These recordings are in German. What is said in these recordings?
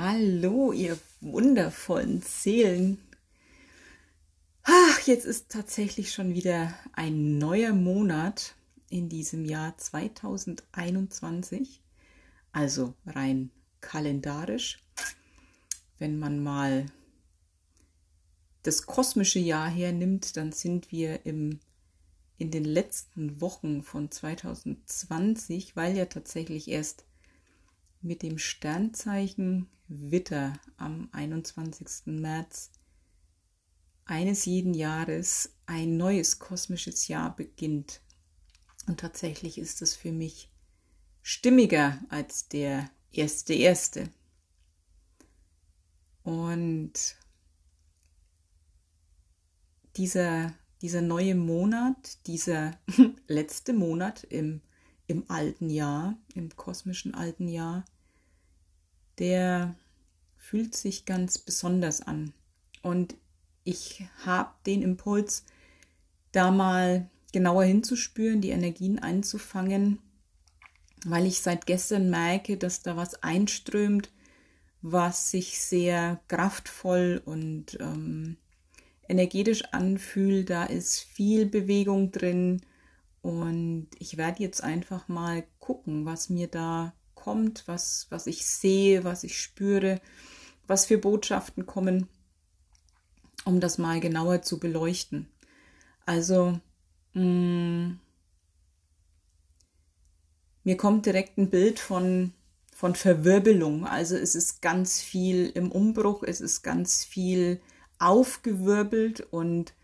Hallo, ihr wundervollen Seelen. Ach, jetzt ist tatsächlich schon wieder ein neuer Monat in diesem Jahr 2021. Also rein kalendarisch. Wenn man mal das kosmische Jahr hernimmt, dann sind wir im, in den letzten Wochen von 2020, weil ja tatsächlich erst mit dem Sternzeichen Witter am 21. März eines jeden Jahres ein neues kosmisches Jahr beginnt. Und tatsächlich ist es für mich stimmiger als der erste erste. Und dieser, dieser neue Monat, dieser letzte Monat im im alten Jahr, im kosmischen alten Jahr, der fühlt sich ganz besonders an. Und ich habe den Impuls, da mal genauer hinzuspüren, die Energien einzufangen, weil ich seit gestern merke, dass da was einströmt, was sich sehr kraftvoll und ähm, energetisch anfühlt. Da ist viel Bewegung drin, und ich werde jetzt einfach mal gucken, was mir da kommt, was, was ich sehe, was ich spüre, was für Botschaften kommen, um das mal genauer zu beleuchten. Also, mh, mm, mir kommt direkt ein Bild von, von Verwirbelung. Also es ist ganz viel im Umbruch, es ist ganz viel aufgewirbelt und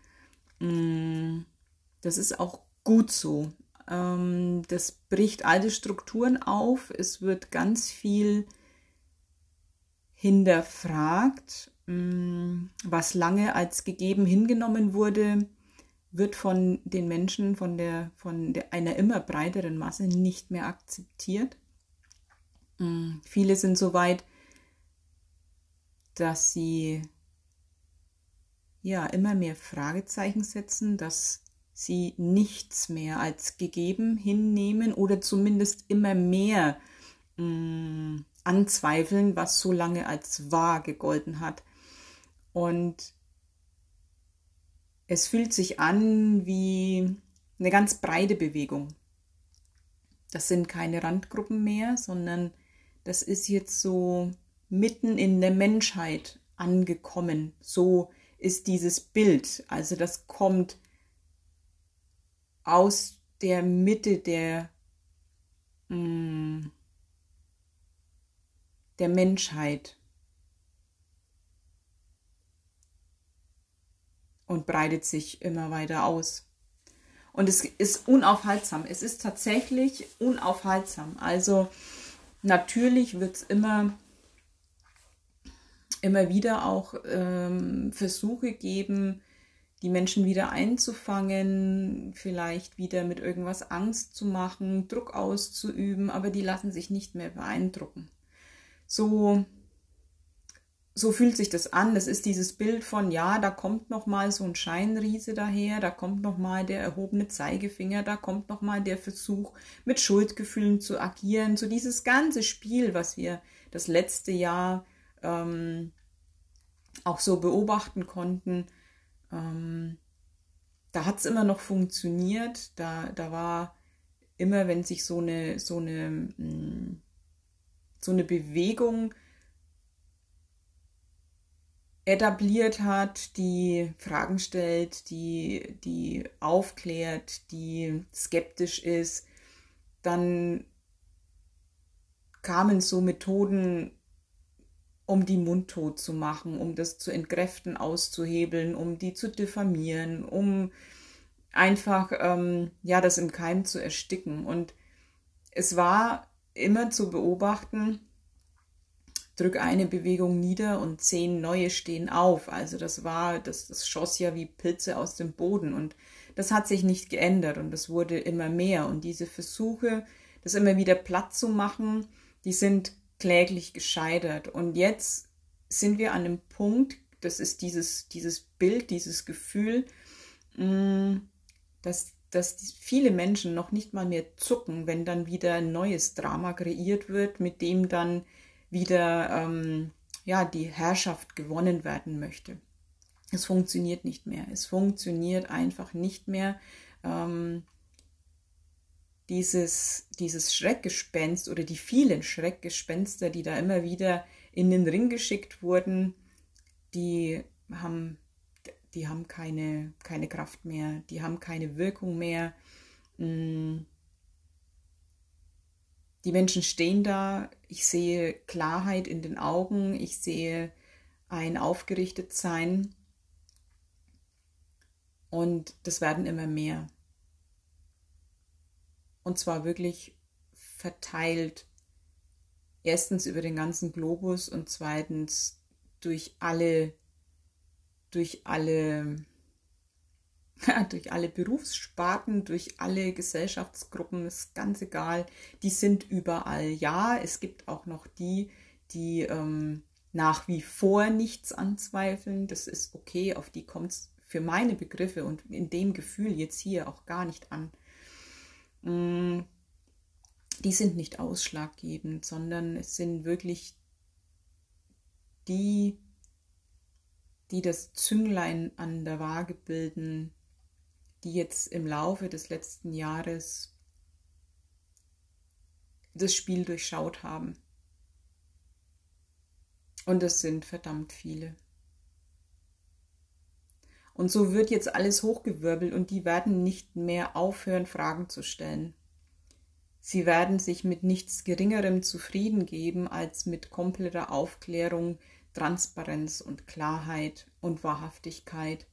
mh, mm, das ist auch gut so. Ähm, das bricht alte Strukturen auf. Es wird ganz viel hinterfragt, mm, was lange als gegeben hingenommen wurde, wird von den Menschen, von, der, von der, einer immer breiteren Masse nicht mehr akzeptiert. Mm, viele sind so weit, dass sie ja immer mehr Fragezeichen setzen, dass sie nichts mehr als gegeben hinnehmen oder zumindest immer mehr mh, mm, anzweifeln, was so lange als wahr gegolten hat. Und es fühlt sich an wie eine ganz breite Bewegung. Das sind keine Randgruppen mehr, sondern das ist jetzt so mitten in der Menschheit angekommen. So ist dieses Bild. Also das kommt aus der Mitte der, mh, mm, der Menschheit und breitet sich immer weiter aus. Und es ist unaufhaltsam. Es ist tatsächlich unaufhaltsam. Also natürlich wird es immer, immer wieder auch ähm, Versuche geben, die Menschen wieder einzufangen, vielleicht wieder mit irgendwas Angst zu machen, Druck auszuüben, aber die lassen sich nicht mehr beeindrucken. So, so fühlt sich das an. Das ist dieses Bild von, ja, da kommt noch mal so ein Scheinriese daher, da kommt noch mal der erhobene Zeigefinger, da kommt noch mal der Versuch, mit Schuldgefühlen zu agieren. So dieses ganze Spiel, was wir das letzte Jahr ähm, auch so beobachten konnten, ähm, da hat es immer noch funktioniert. Da, da war immer, wenn sich so eine, so eine, mm, so eine Bewegung etabliert hat, die Fragen stellt, die, die aufklärt, die skeptisch ist, dann kamen so Methoden um die mundtot zu machen, um das zu entkräften, auszuhebeln, um die zu diffamieren, um einfach ähm, ja das im Keim zu ersticken. Und es war immer zu beobachten, drück eine Bewegung nieder und zehn neue stehen auf. Also das war, das, das schoss ja wie Pilze aus dem Boden und das hat sich nicht geändert und es wurde immer mehr. Und diese Versuche, das immer wieder platt zu machen, die sind kläglich gescheitert. Und jetzt sind wir an einem Punkt, das ist dieses, dieses Bild, dieses Gefühl, mm, dass, dass viele Menschen noch nicht mal mehr zucken, wenn dann wieder ein neues Drama kreiert wird, mit dem dann wieder ähm, ja, die Herrschaft gewonnen werden möchte. Es funktioniert nicht mehr. Es funktioniert einfach nicht mehr. Ähm, dieses, dieses Schreckgespenst oder die vielen Schreckgespenster, die da immer wieder in den Ring geschickt wurden, die haben, die haben keine, keine Kraft mehr, die haben keine Wirkung mehr. Mm. Die Menschen stehen da, ich sehe Klarheit in den Augen, ich sehe ein Aufgerichtetsein und das werden immer mehr. Und zwar wirklich verteilt. Erstens über den ganzen Globus und zweitens durch alle, durch alle, durch alle Berufssparten, durch alle Gesellschaftsgruppen, ist ganz egal. Die sind überall. Ja, es gibt auch noch die, die ähm, nach wie vor nichts anzweifeln. Das ist okay, auf die kommt es für meine Begriffe und in dem Gefühl jetzt hier auch gar nicht an. Mm, die sind nicht ausschlaggebend, sondern es sind wirklich die, die das Zünglein an der Waage bilden, die jetzt im Laufe des letzten Jahres das Spiel durchschaut haben. Und es sind verdammt viele. Und so wird jetzt alles hochgewirbelt und die werden nicht mehr aufhören, Fragen zu stellen. Sie werden sich mit nichts Geringerem zufrieden geben als mit kompletter Aufklärung, Transparenz und Klarheit und Wahrhaftigkeit.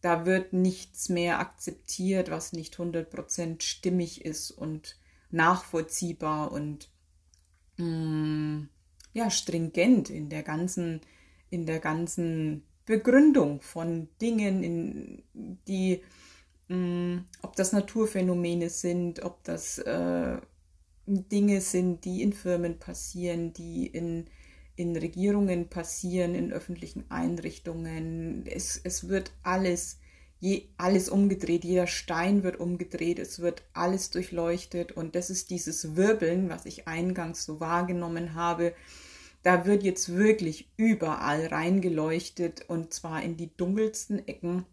Da wird nichts mehr akzeptiert, was nicht 100% stimmig ist und nachvollziehbar und mm, ja, stringent in der ganzen, in der ganzen Begründung von Dingen, in, die, mh, mm, ob das Naturphänomene sind, ob das äh, Dinge sind, die in Firmen passieren, die in, in Regierungen passieren, in öffentlichen Einrichtungen. Es, es wird alles, je, alles umgedreht, jeder Stein wird umgedreht, es wird alles durchleuchtet und das ist dieses Wirbeln, was ich eingangs so wahrgenommen habe, da wird jetzt wirklich überall reingeleuchtet und zwar in die dunkelsten Ecken.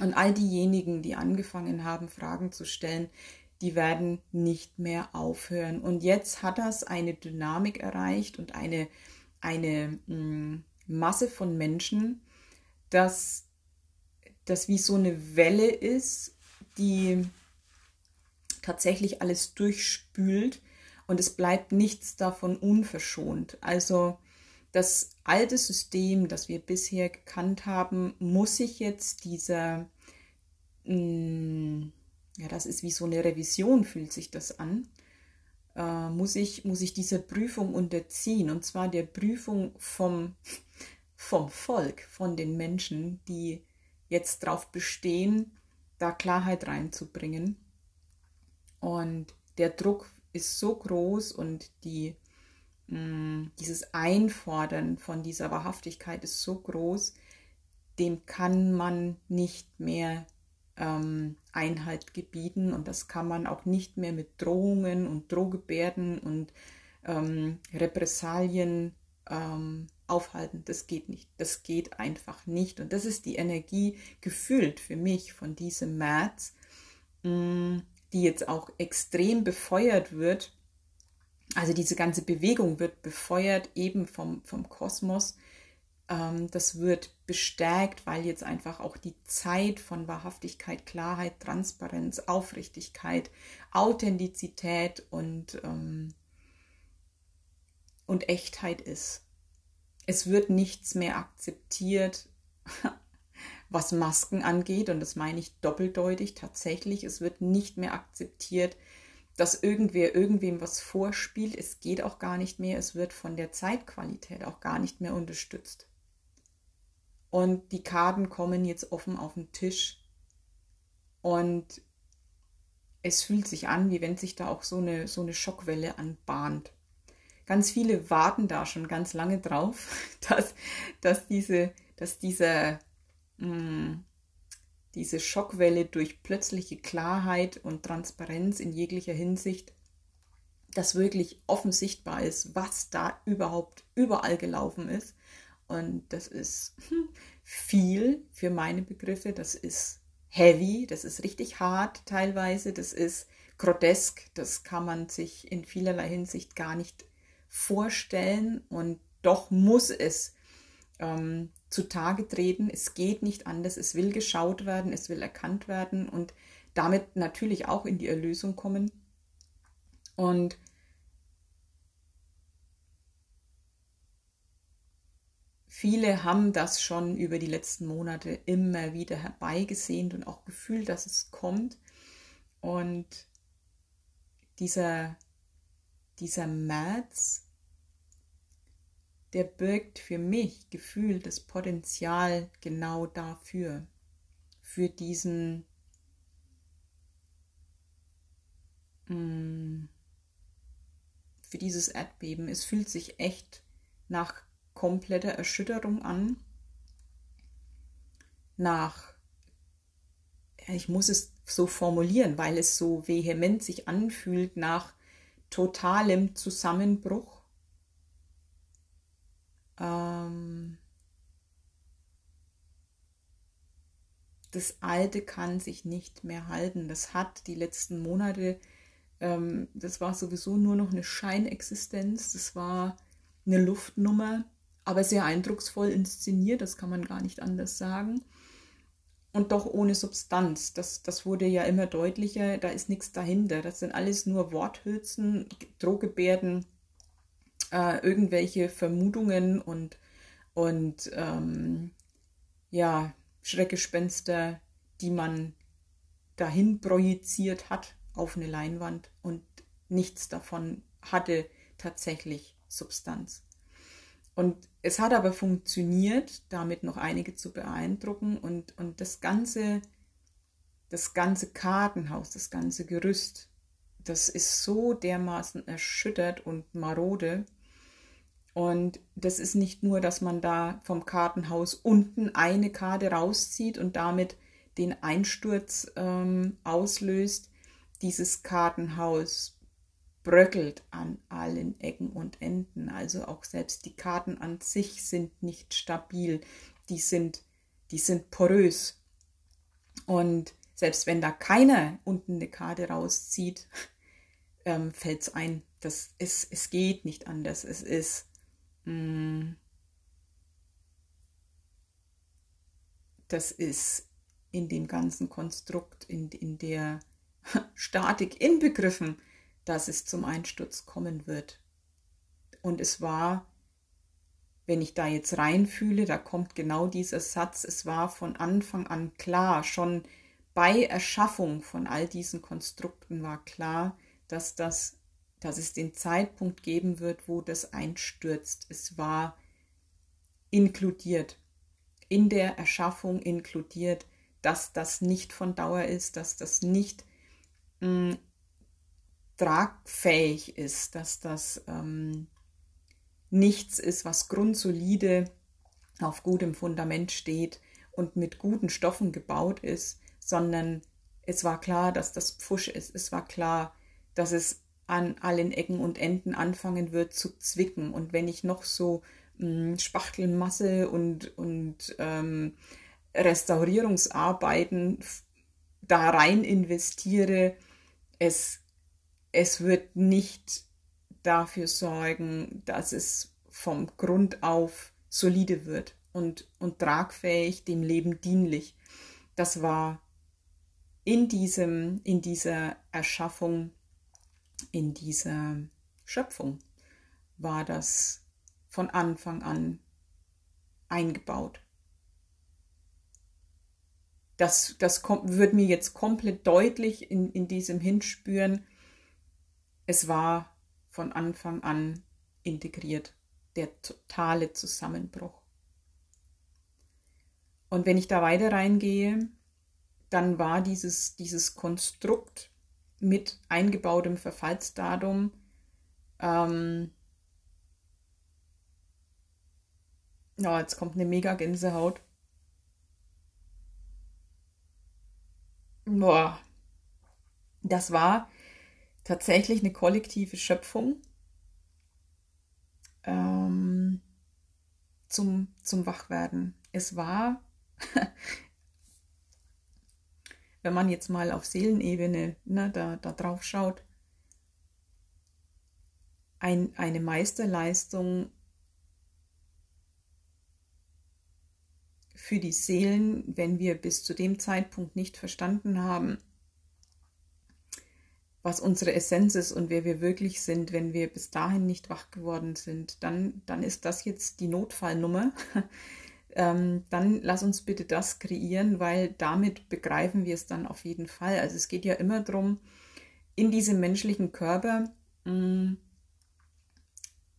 Und all diejenigen, die angefangen haben, Fragen zu stellen, die werden nicht mehr aufhören. Und jetzt hat das eine Dynamik erreicht und eine, eine mh, mm, Masse von Menschen, dass das wie so eine Welle ist, die tatsächlich alles durchspült und es bleibt nichts davon unverschont. Also das alte System, das wir bisher gekannt haben, muss sich jetzt dieser, mm, ja, das ist wie so eine Revision, fühlt sich das an, äh, muss, ich, muss ich dieser Prüfung unterziehen. Und zwar der Prüfung vom, vom Volk, von den Menschen, die jetzt darauf bestehen, da Klarheit reinzubringen. Und der Druck ist so groß und die, mh, mm, dieses Einfordern von dieser Wahrhaftigkeit ist so groß, dem kann man nicht mehr ähm, Einhalt gebieten und das kann man auch nicht mehr mit Drohungen und Drohgebärden und ähm, Repressalien ähm, aufhalten. Das geht nicht. Das geht einfach nicht. Und das ist die Energie gefühlt für mich von diesem März. Mh, mm, die jetzt auch extrem befeuert wird. Also diese ganze Bewegung wird befeuert eben vom, vom Kosmos. Ähm, das wird bestärkt, weil jetzt einfach auch die Zeit von Wahrhaftigkeit, Klarheit, Transparenz, Aufrichtigkeit, Authentizität und, ähm, und Echtheit ist. Es wird nichts mehr akzeptiert was Masken angeht, und das meine ich doppeldeutig tatsächlich, es wird nicht mehr akzeptiert, dass irgendwer irgendwem was vorspielt. Es geht auch gar nicht mehr. Es wird von der Zeitqualität auch gar nicht mehr unterstützt. Und die Karten kommen jetzt offen auf den Tisch. Und es fühlt sich an, wie wenn sich da auch so eine, so eine Schockwelle anbahnt. Ganz viele warten da schon ganz lange drauf, dass, dass, diese, dass dieser Mm, diese Schockwelle durch plötzliche Klarheit und Transparenz in jeglicher Hinsicht, dass wirklich offen sichtbar ist, was da überhaupt überall gelaufen ist. Und das ist viel für meine Begriffe. Das ist heavy, das ist richtig hart teilweise, das ist grotesk, das kann man sich in vielerlei Hinsicht gar nicht vorstellen. Und doch muss es ähm, zutage treten. Es geht nicht anders. Es will geschaut werden, es will erkannt werden und damit natürlich auch in die Erlösung kommen. Und viele haben das schon über die letzten Monate immer wieder herbeigesehnt und auch gefühlt, dass es kommt. Und dieser, dieser März, der birgt für mich gefühlt das Potenzial genau dafür, für diesen Mm. für dieses Erdbeben. Es fühlt sich echt nach kompletter Erschütterung an, nach, ich muss es so formulieren, weil es so vehement sich anfühlt, nach totalem Zusammenbruch. Ähm, das Alte kann sich nicht mehr halten. Das hat die letzten Monate ähm, das war sowieso nur noch eine Scheinexistenz, das war eine Luftnummer, aber sehr eindrucksvoll inszeniert, das kann man gar nicht anders sagen. Und doch ohne Substanz. Das, das wurde ja immer deutlicher, da ist nichts dahinter. Das sind alles nur Worthülsen, Drohgebärden, äh, irgendwelche Vermutungen und, und ähm, ja, Schreckgespenster, die man dahin projiziert hat auf eine Leinwand und nichts davon hatte tatsächlich Substanz. Und es hat aber funktioniert, damit noch einige zu beeindrucken und, und das ganze, das ganze Kartenhaus, das ganze Gerüst, das ist so dermaßen erschüttert und marode. Und das ist nicht nur, dass man da vom Kartenhaus unten eine Karte rauszieht und damit den Einsturz ähm, auslöst, dieses Kartenhaus bröckelt an allen Ecken und Enden. Also auch selbst die Karten an sich sind nicht stabil. Die sind, die sind porös. Und selbst wenn da keiner unten eine Karte rauszieht, ähm, fällt es ein. Das ist, es geht nicht anders. Es ist das ist in dem ganzen Konstrukt, in, in der Statik inbegriffen, dass es zum Einsturz kommen wird. Und es war, wenn ich da jetzt reinfühle, da kommt genau dieser Satz, es war von Anfang an klar, schon bei Erschaffung von all diesen Konstrukten war klar, dass das, dass es den Zeitpunkt geben wird, wo das einstürzt. Es war inkludiert, in der Erschaffung inkludiert, dass das nicht von Dauer ist, dass das nicht mh, tragfähig ist, dass das ähm, nichts ist, was grundsolide auf gutem Fundament steht und mit guten Stoffen gebaut ist, sondern es war klar, dass das Pfusch ist. Es war klar, dass es an allen Ecken und Enden anfangen wird zu zwicken. Und wenn ich noch so mh, Spachtelmasse und, und ähm, Restaurierungsarbeiten da rein investiere, es, es wird nicht dafür sorgen, dass es vom Grund auf solide wird und, und tragfähig, dem Leben dienlich. Das war in diesem, in dieser Erschaffung, in dieser Schöpfung, war das von Anfang an eingebaut das, das kommt, wird mir jetzt komplett deutlich in, in diesem Hinspüren. Es war von Anfang an integriert, der totale Zusammenbruch. Und wenn ich da weiter reingehe, dann war dieses, dieses Konstrukt mit eingebautem Verfallsdatum ähm, ja, jetzt kommt eine mega Gänsehaut. boah, das war tatsächlich eine kollektive Schöpfung ähm, zum, zum Wachwerden. Es war, wenn man jetzt mal auf Seelenebene ne, da, da drauf schaut, ein, eine Meisterleistung für die Seelen, wenn wir bis zu dem Zeitpunkt nicht verstanden haben, was unsere Essenz ist und wer wir wirklich sind, wenn wir bis dahin nicht wach geworden sind, dann, dann ist das jetzt die Notfallnummer. Ähm, dann lass uns bitte das kreieren, weil damit begreifen wir es dann auf jeden Fall. Also es geht ja immer darum, in diesem menschlichen Körper mh, mm,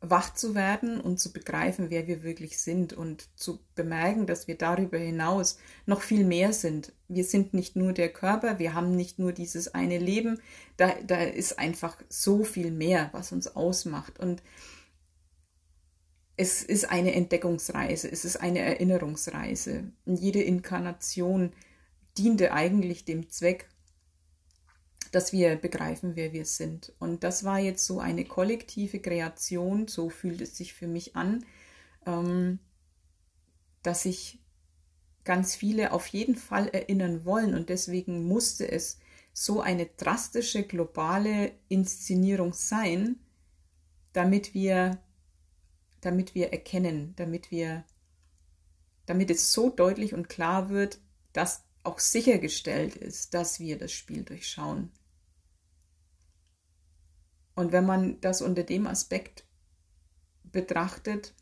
wach zu werden und zu begreifen, wer wir wirklich sind und zu bemerken, dass wir darüber hinaus noch viel mehr sind. Wir sind nicht nur der Körper, wir haben nicht nur dieses eine Leben, da, da ist einfach so viel mehr, was uns ausmacht. Und es ist eine Entdeckungsreise, es ist eine Erinnerungsreise. Und jede Inkarnation diente eigentlich dem Zweck, dass wir begreifen, wer wir sind. Und das war jetzt so eine kollektive Kreation, so fühlt es sich für mich an, ähm, dass sich ganz viele auf jeden Fall erinnern wollen. Und deswegen musste es so eine drastische globale Inszenierung sein, damit wir, damit wir erkennen, damit wir, damit es so deutlich und klar wird, dass auch sichergestellt ist, dass wir das Spiel durchschauen. Und wenn man das unter dem Aspekt betrachtet,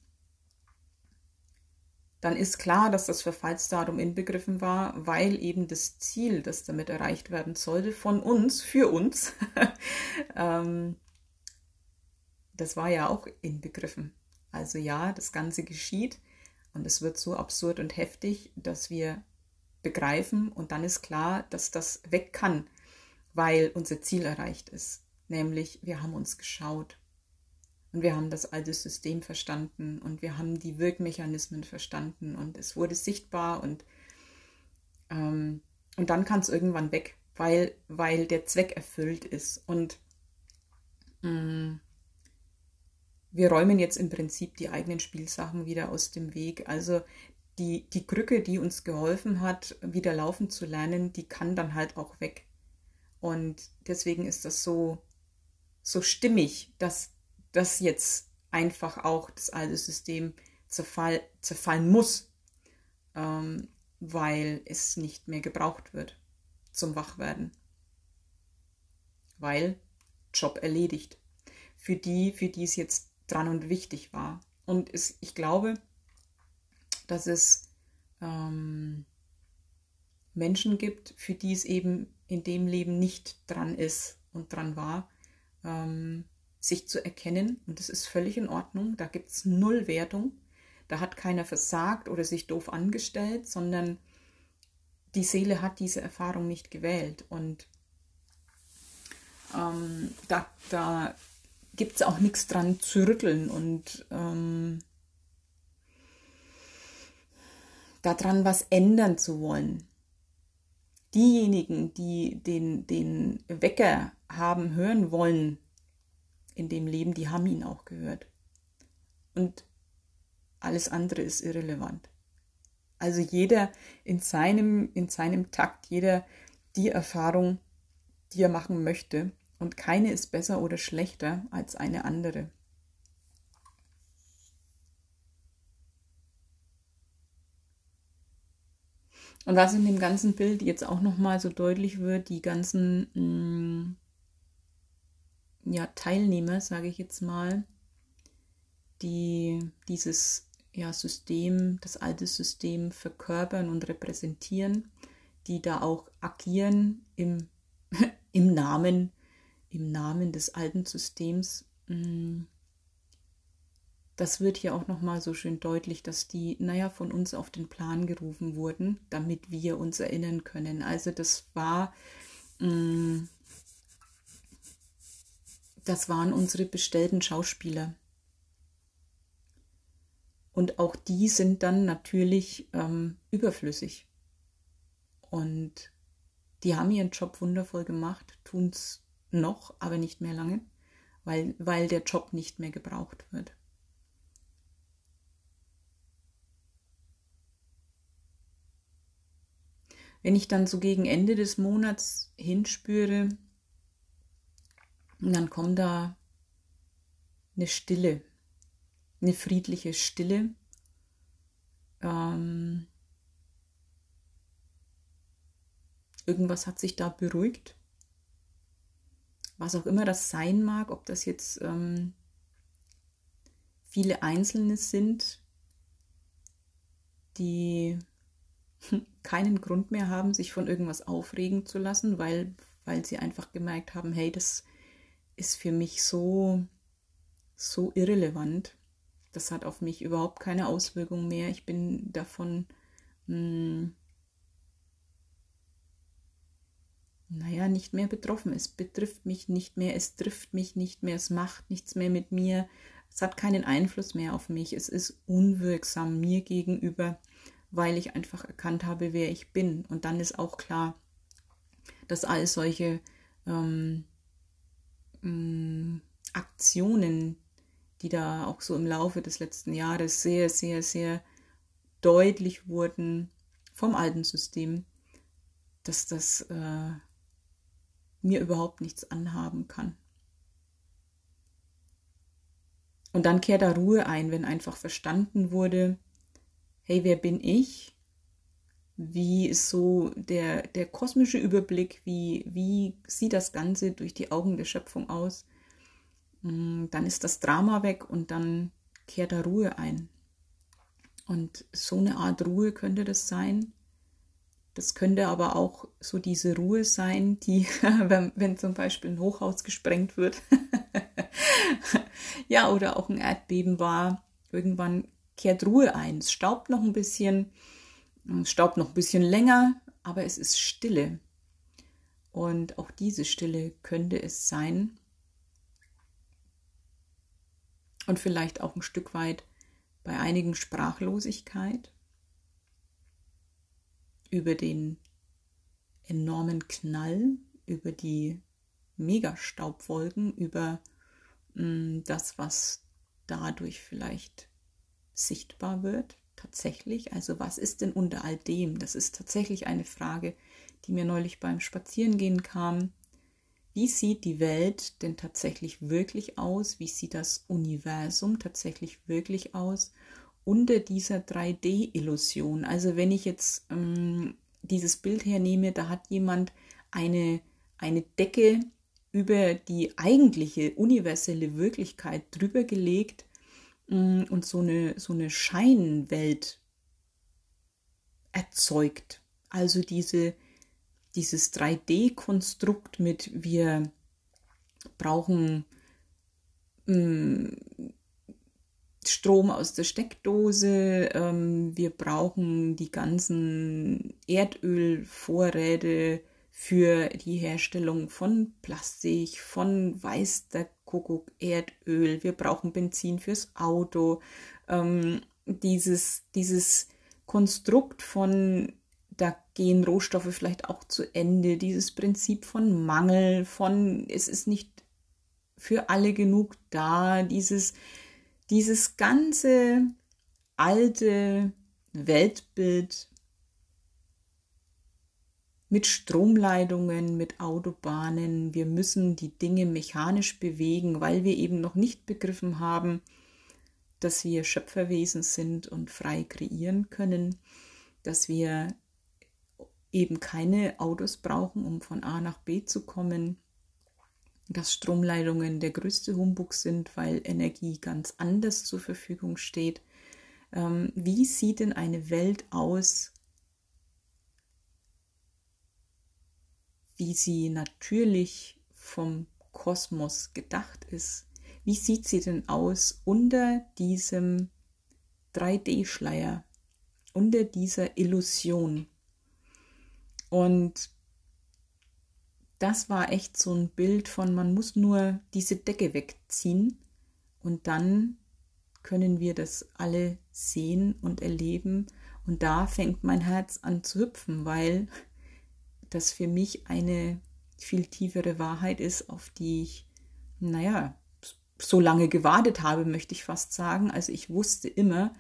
dann ist klar, dass das Verfallsdatum inbegriffen war, weil eben das Ziel, das damit erreicht werden sollte, von uns, für uns, ähm, das war ja auch inbegriffen. Also ja, das Ganze geschieht und es wird so absurd und heftig, dass wir begreifen und dann ist klar, dass das weg kann, weil unser Ziel erreicht ist. Nämlich, wir haben uns geschaut und wir haben das alte System verstanden und wir haben die Wirkmechanismen verstanden und es wurde sichtbar und, ähm, und dann kann es irgendwann weg, weil, weil der Zweck erfüllt ist. Und mh, mm, wir räumen jetzt im Prinzip die eigenen Spielsachen wieder aus dem Weg. Also die, die Krücke, die uns geholfen hat, wieder laufen zu lernen, die kann dann halt auch weg. Und deswegen ist das so, so stimmig, dass das jetzt einfach auch das alte System zerfall, zerfallen muss, ähm, weil es nicht mehr gebraucht wird zum Wachwerden. Weil Job erledigt. Für die, für die es jetzt dran und wichtig war. Und es, ich glaube, dass es ähm, Menschen gibt, für die es eben in dem Leben nicht dran ist und dran war, ähm, sich zu erkennen. Und das ist völlig in Ordnung. Da gibt es null Wertung. Da hat keiner versagt oder sich doof angestellt, sondern die Seele hat diese Erfahrung nicht gewählt. Und ähm, da, da gibt es auch nichts dran zu rütteln und ähm, daran was ändern zu wollen. Diejenigen, die den, den Wecker haben hören wollen in dem Leben, die haben ihn auch gehört. Und alles andere ist irrelevant. Also jeder in seinem, in seinem Takt, jeder die Erfahrung, die er machen möchte. Und keine ist besser oder schlechter als eine andere. Und was in dem ganzen Bild jetzt auch nochmal so deutlich wird, die ganzen mh, mm, ja, Teilnehmer, sage ich jetzt mal, die dieses ja, System, das alte System verkörpern und repräsentieren, die da auch agieren im, im Namen, im Namen des alten Systems. Mm, das wird hier auch nochmal so schön deutlich, dass die, naja, von uns auf den Plan gerufen wurden, damit wir uns erinnern können. Also das war mm, das waren unsere bestellten Schauspieler. Und auch die sind dann natürlich ähm, überflüssig. Und die haben ihren Job wundervoll gemacht, tun es noch, aber nicht mehr lange, weil, weil der Job nicht mehr gebraucht wird. Wenn ich dann so gegen Ende des Monats hinspüre, dann kommt da eine Stille, eine friedliche Stille. Ähm, irgendwas hat sich da beruhigt. Was auch immer das sein mag, ob das jetzt ähm, viele Einzelne sind, die keinen Grund mehr haben, sich von irgendwas aufregen zu lassen, weil, weil sie einfach gemerkt haben, hey, das ist für mich so, so irrelevant. Das hat auf mich überhaupt keine Auswirkung mehr. Ich bin davon, mh, hm, naja, nicht mehr betroffen. Es betrifft mich nicht mehr, es trifft mich nicht mehr, es macht nichts mehr mit mir. Es hat keinen Einfluss mehr auf mich. Es ist unwirksam mir gegenüber weil ich einfach erkannt habe, wer ich bin. Und dann ist auch klar, dass all solche ähm, ähm, Aktionen, die da auch so im Laufe des letzten Jahres sehr, sehr, sehr deutlich wurden vom alten System, dass das äh, mir überhaupt nichts anhaben kann. Und dann kehrt da Ruhe ein, wenn einfach verstanden wurde, hey, wer bin ich? Wie ist so der, der kosmische Überblick? Wie, wie sieht das Ganze durch die Augen der Schöpfung aus? Mm, dann ist das Drama weg und dann kehrt da Ruhe ein. Und so eine Art Ruhe könnte das sein. Das könnte aber auch so diese Ruhe sein, die, wenn, wenn zum Beispiel ein Hochhaus gesprengt wird, ja, oder auch ein Erdbeben war, irgendwann kehrt Ruhe ein. Es staubt noch ein bisschen, es staubt noch ein bisschen länger, aber es ist Stille. Und auch diese Stille könnte es sein. Und vielleicht auch ein Stück weit bei einigen Sprachlosigkeit über den enormen Knall, über die Megastaubwolken, über mh, mm, das, was dadurch vielleicht sichtbar wird, tatsächlich. Also was ist denn unter all dem? Das ist tatsächlich eine Frage, die mir neulich beim Spazierengehen kam. Wie sieht die Welt denn tatsächlich wirklich aus? Wie sieht das Universum tatsächlich wirklich aus unter dieser 3D-Illusion? Also wenn ich jetzt ähm, dieses Bild hernehme, da hat jemand eine, eine Decke über die eigentliche universelle Wirklichkeit drüber gelegt Mm, und so eine, so eine Scheinwelt erzeugt. Also diese, dieses 3D-Konstrukt mit wir brauchen mh, mm, Strom aus der Steckdose, ähm, wir brauchen die ganzen Erdölvorräte für die Herstellung von Plastik, von weiß der Kuckuck, Erdöl, wir brauchen Benzin fürs Auto. Ähm, dieses, dieses Konstrukt von, da gehen Rohstoffe vielleicht auch zu Ende, dieses Prinzip von Mangel, von es ist nicht für alle genug da, dieses, dieses ganze alte Weltbild mit Stromleitungen, mit Autobahnen. Wir müssen die Dinge mechanisch bewegen, weil wir eben noch nicht begriffen haben, dass wir Schöpferwesen sind und frei kreieren können, dass wir eben keine Autos brauchen, um von A nach B zu kommen, dass Stromleitungen der größte Humbug sind, weil Energie ganz anders zur Verfügung steht. Ähm, wie sieht denn eine Welt aus, wie sie natürlich vom Kosmos gedacht ist. Wie sieht sie denn aus unter diesem 3D-Schleier, unter dieser Illusion? Und das war echt so ein Bild von, man muss nur diese Decke wegziehen und dann können wir das alle sehen und erleben. Und da fängt mein Herz an zu hüpfen, weil das für mich eine viel tiefere Wahrheit ist, auf die ich, naja, so lange gewartet habe, möchte ich fast sagen. Also ich wusste immer,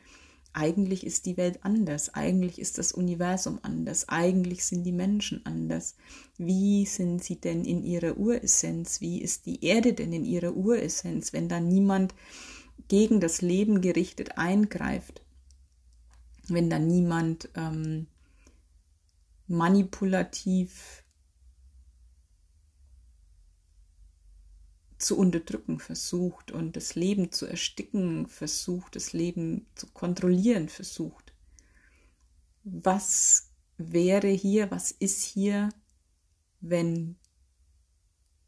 eigentlich ist die Welt anders, eigentlich ist das Universum anders, eigentlich sind die Menschen anders. Wie sind sie denn in ihrer Uressenz? Wie ist die Erde denn in ihrer Uressenz, wenn da niemand gegen das Leben gerichtet eingreift? Wenn da niemand ähm, manipulativ zu unterdrücken versucht und das Leben zu ersticken versucht, das Leben zu kontrollieren versucht. Was wäre hier, was ist hier, wenn,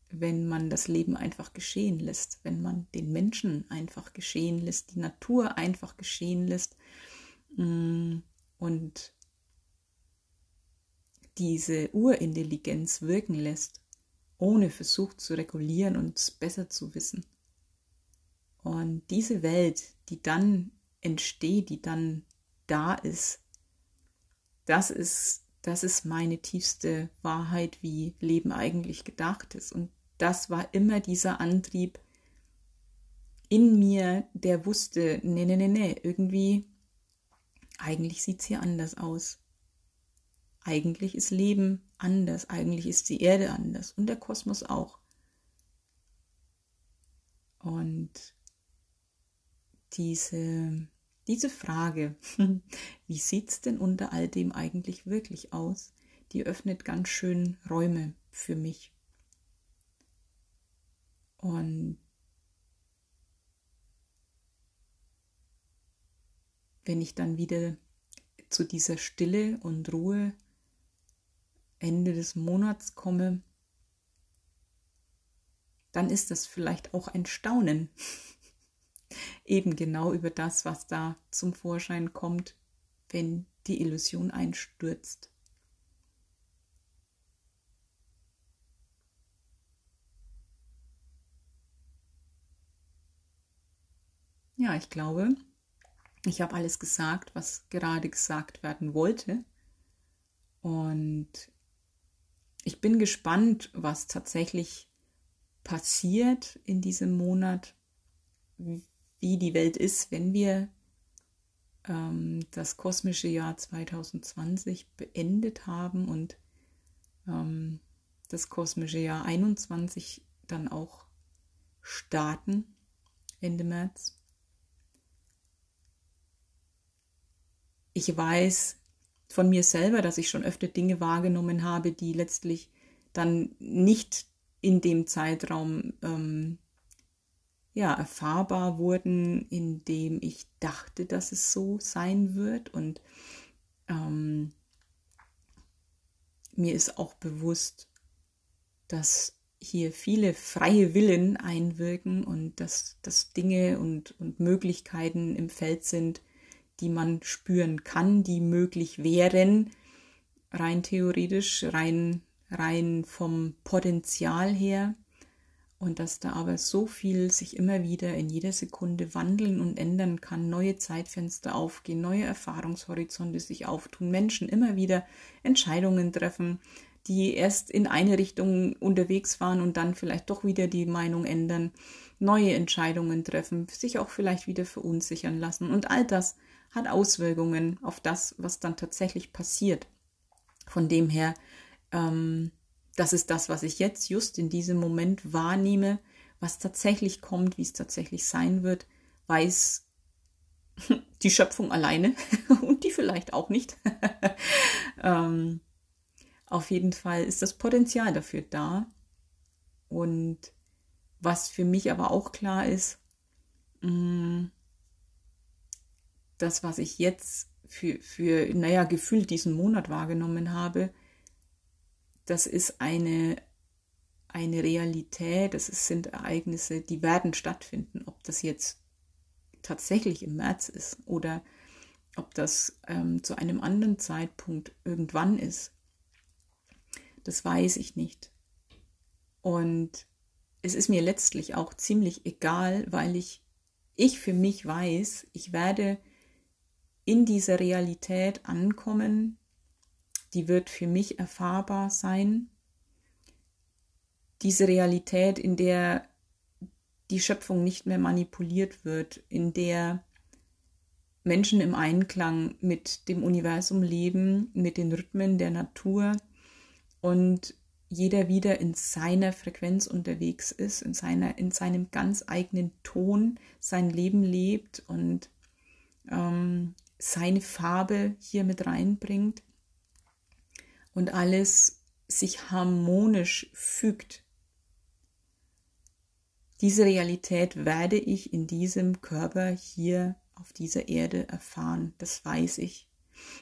wenn man das Leben einfach geschehen lässt, wenn man den Menschen einfach geschehen lässt, die Natur einfach geschehen lässt mm, und diese Urintelligenz wirken lässt ohne versucht zu regulieren und es besser zu wissen. Und diese Welt, die dann entsteht, die dann da ist, das ist, das ist meine tiefste Wahrheit, wie Leben eigentlich gedacht ist. Und das war immer dieser Antrieb in mir, der wusste, nee, nee, nee, nee, irgendwie, eigentlich sieht es hier anders aus. Eigentlich ist Leben anders, eigentlich ist die Erde anders und der Kosmos auch. Und diese, diese Frage, wie sieht es denn unter all dem eigentlich wirklich aus, die öffnet ganz schön Räume für mich. Und wenn ich dann wieder zu dieser Stille und Ruhe Ende des Monats komme, dann ist das vielleicht auch ein Staunen. Eben genau über das, was da zum Vorschein kommt, wenn die Illusion einstürzt. Ja, ich glaube, ich habe alles gesagt, was gerade gesagt werden wollte. Und ich bin gespannt, was tatsächlich passiert in diesem Monat, wie die Welt ist, wenn wir ähm, das kosmische Jahr 2020 beendet haben und ähm, das kosmische Jahr 21 dann auch starten Ende März. Ich weiß, von mir selber, dass ich schon öfter Dinge wahrgenommen habe, die letztlich dann nicht in dem Zeitraum ähm, ja, erfahrbar wurden, in dem ich dachte, dass es so sein wird. Und ähm, mir ist auch bewusst, dass hier viele freie Willen einwirken und dass, dass Dinge und, und Möglichkeiten im Feld sind, die man spüren kann, die möglich wären, rein theoretisch, rein, rein vom Potenzial her. Und dass da aber so viel sich immer wieder in jeder Sekunde wandeln und ändern kann, neue Zeitfenster aufgehen, neue Erfahrungshorizonte sich auftun, Menschen immer wieder Entscheidungen treffen, die erst in eine Richtung unterwegs waren und dann vielleicht doch wieder die Meinung ändern, neue Entscheidungen treffen, sich auch vielleicht wieder verunsichern lassen. Und all das hat Auswirkungen auf das, was dann tatsächlich passiert. Von dem her, ähm, das ist das, was ich jetzt just in diesem Moment wahrnehme, was tatsächlich kommt, wie es tatsächlich sein wird, weiß die Schöpfung alleine und die vielleicht auch nicht. ähm, auf jeden Fall ist das Potenzial dafür da. Und was für mich aber auch klar ist, mh, mm, das, was ich jetzt für, für, naja, gefühlt diesen Monat wahrgenommen habe, das ist eine, eine Realität, das sind Ereignisse, die werden stattfinden. Ob das jetzt tatsächlich im März ist oder ob das ähm, zu einem anderen Zeitpunkt irgendwann ist, das weiß ich nicht. Und es ist mir letztlich auch ziemlich egal, weil ich, ich für mich weiß, ich werde in dieser Realität ankommen, die wird für mich erfahrbar sein. diese Realität, in der die Schöpfung nicht mehr manipuliert wird, in der Menschen im Einklang mit dem Universum leben, mit den Rhythmen der Natur und jeder wieder in seiner Frequenz unterwegs ist, in, seiner, in seinem ganz eigenen Ton sein Leben lebt und ähm, seine Farbe hier mit reinbringt und alles sich harmonisch fügt. Diese Realität werde ich in diesem Körper hier auf dieser Erde erfahren, das weiß ich.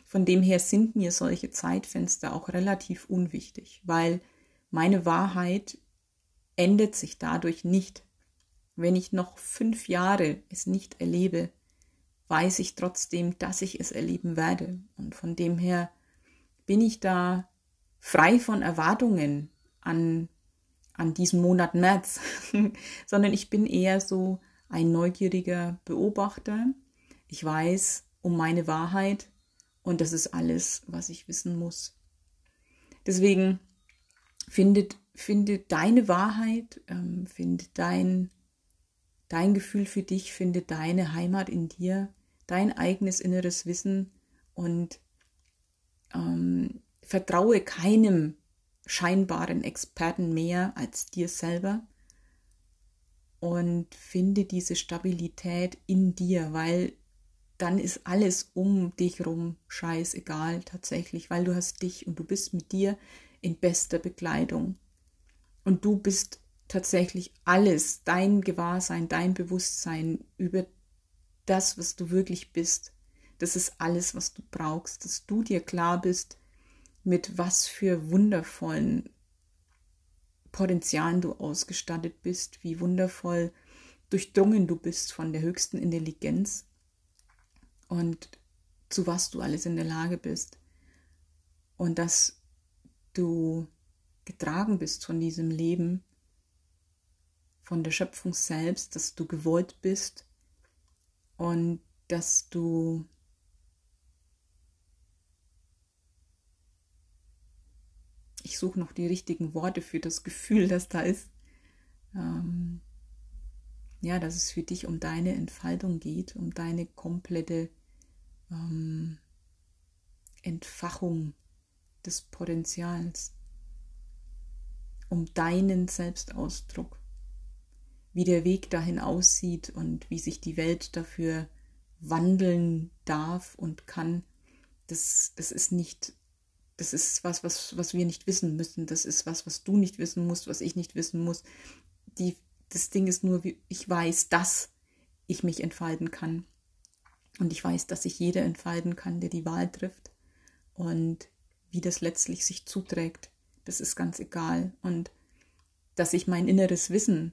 Von dem her sind mir solche Zeitfenster auch relativ unwichtig, weil meine Wahrheit ändert sich dadurch nicht. Wenn ich noch fünf Jahre es nicht erlebe, weiß ich trotzdem, dass ich es erleben werde. Und von dem her bin ich da frei von Erwartungen an, an diesen Monat März, sondern ich bin eher so ein neugieriger Beobachter. Ich weiß um meine Wahrheit und das ist alles, was ich wissen muss. Deswegen findet, finde deine Wahrheit, ähm, finde dein, dein Gefühl für dich, finde deine Heimat in dir, dein eigenes inneres Wissen und ähm, vertraue keinem scheinbaren Experten mehr als dir selber und finde diese Stabilität in dir, weil dann ist alles um dich rum scheißegal tatsächlich, weil du hast dich und du bist mit dir in bester Bekleidung. Und du bist tatsächlich alles, dein Gewahrsein, dein Bewusstsein über das, was du wirklich bist. Das ist alles, was du brauchst, dass du dir klar bist, mit was für wundervollen Potenzialen du ausgestattet bist, wie wundervoll durchdrungen du bist von der höchsten Intelligenz und zu was du alles in der Lage bist. Und dass du getragen bist von diesem Leben, von der Schöpfung selbst, dass du gewollt bist und dass du ich suche noch die richtigen Worte für das Gefühl, das da ist. Ähm, ja, dass es für dich um deine Entfaltung geht, um deine komplette ähm, Entfachung des Potenzials, um deinen Selbstausdruck, wie der Weg dahin aussieht und wie sich die Welt dafür wandeln darf und kann, das, das ist nicht, das ist was, was, was wir nicht wissen müssen, das ist was, was du nicht wissen musst, was ich nicht wissen muss. Die, das Ding ist nur, ich weiß, dass ich mich entfalten kann. Und ich weiß, dass sich jeder entfalten kann, der die Wahl trifft. Und wie das letztlich sich zuträgt, das ist ganz egal. Und dass sich mein inneres Wissen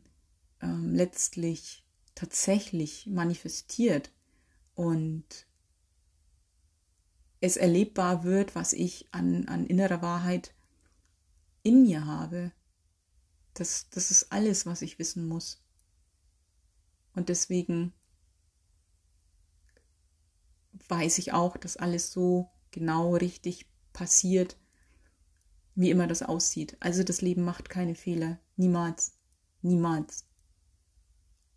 ähm, letztlich tatsächlich manifestiert und es erlebbar wird, was ich an, an innerer Wahrheit in mir habe. Das, das ist alles, was ich wissen muss. Und deswegen weiß ich auch, dass alles so genau richtig passiert, wie immer das aussieht. Also das Leben macht keine Fehler. Niemals. Niemals.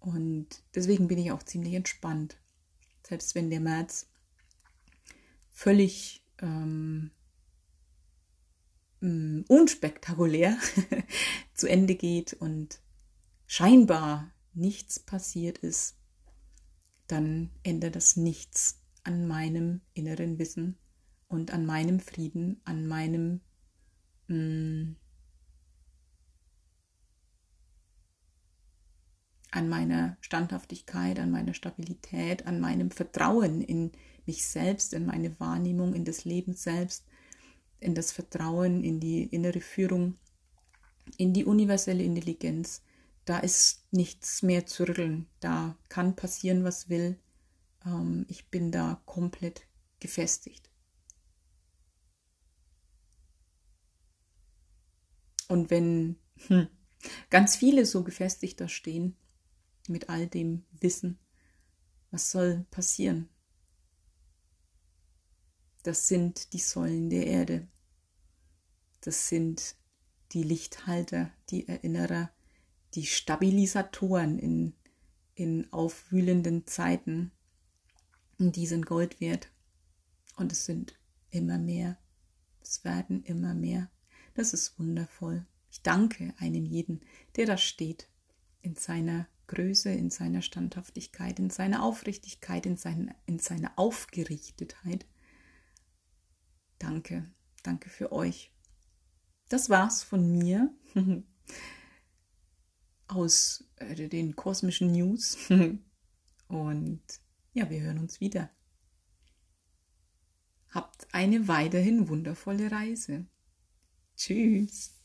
Und deswegen bin ich auch ziemlich entspannt. Selbst wenn der März völlig ähm, mm, unspektakulär zu Ende geht und scheinbar nichts passiert ist, dann ändert das nichts an meinem inneren Wissen und an meinem Frieden, an meinem mh, an meiner Standhaftigkeit, an meiner Stabilität, an meinem Vertrauen in mich selbst, in meine Wahrnehmung, in das Leben selbst, in das Vertrauen, in die innere Führung, in die universelle Intelligenz. Da ist nichts mehr zu rütteln. Da kann passieren, was will. Ähm, ich bin da komplett gefestigt. Und wenn hm, ganz viele so gefestigt da stehen, mit all dem Wissen, was soll passieren? Das sind die Säulen der Erde. Das sind die Lichthalter, die Erinnerer, die Stabilisatoren in, in aufwühlenden Zeiten. Und die sind Gold wert. Und es sind immer mehr. Es werden immer mehr. Das ist wundervoll. Ich danke einem jeden, der da steht, in seiner Größe, in seiner Standhaftigkeit, in seiner Aufrichtigkeit, in, sein, in seiner Aufgerichtetheit. Danke, danke für euch. Das war's von mir aus äh, den kosmischen News. Und ja, wir hören uns wieder. Habt eine weiterhin wundervolle Reise. Tschüss.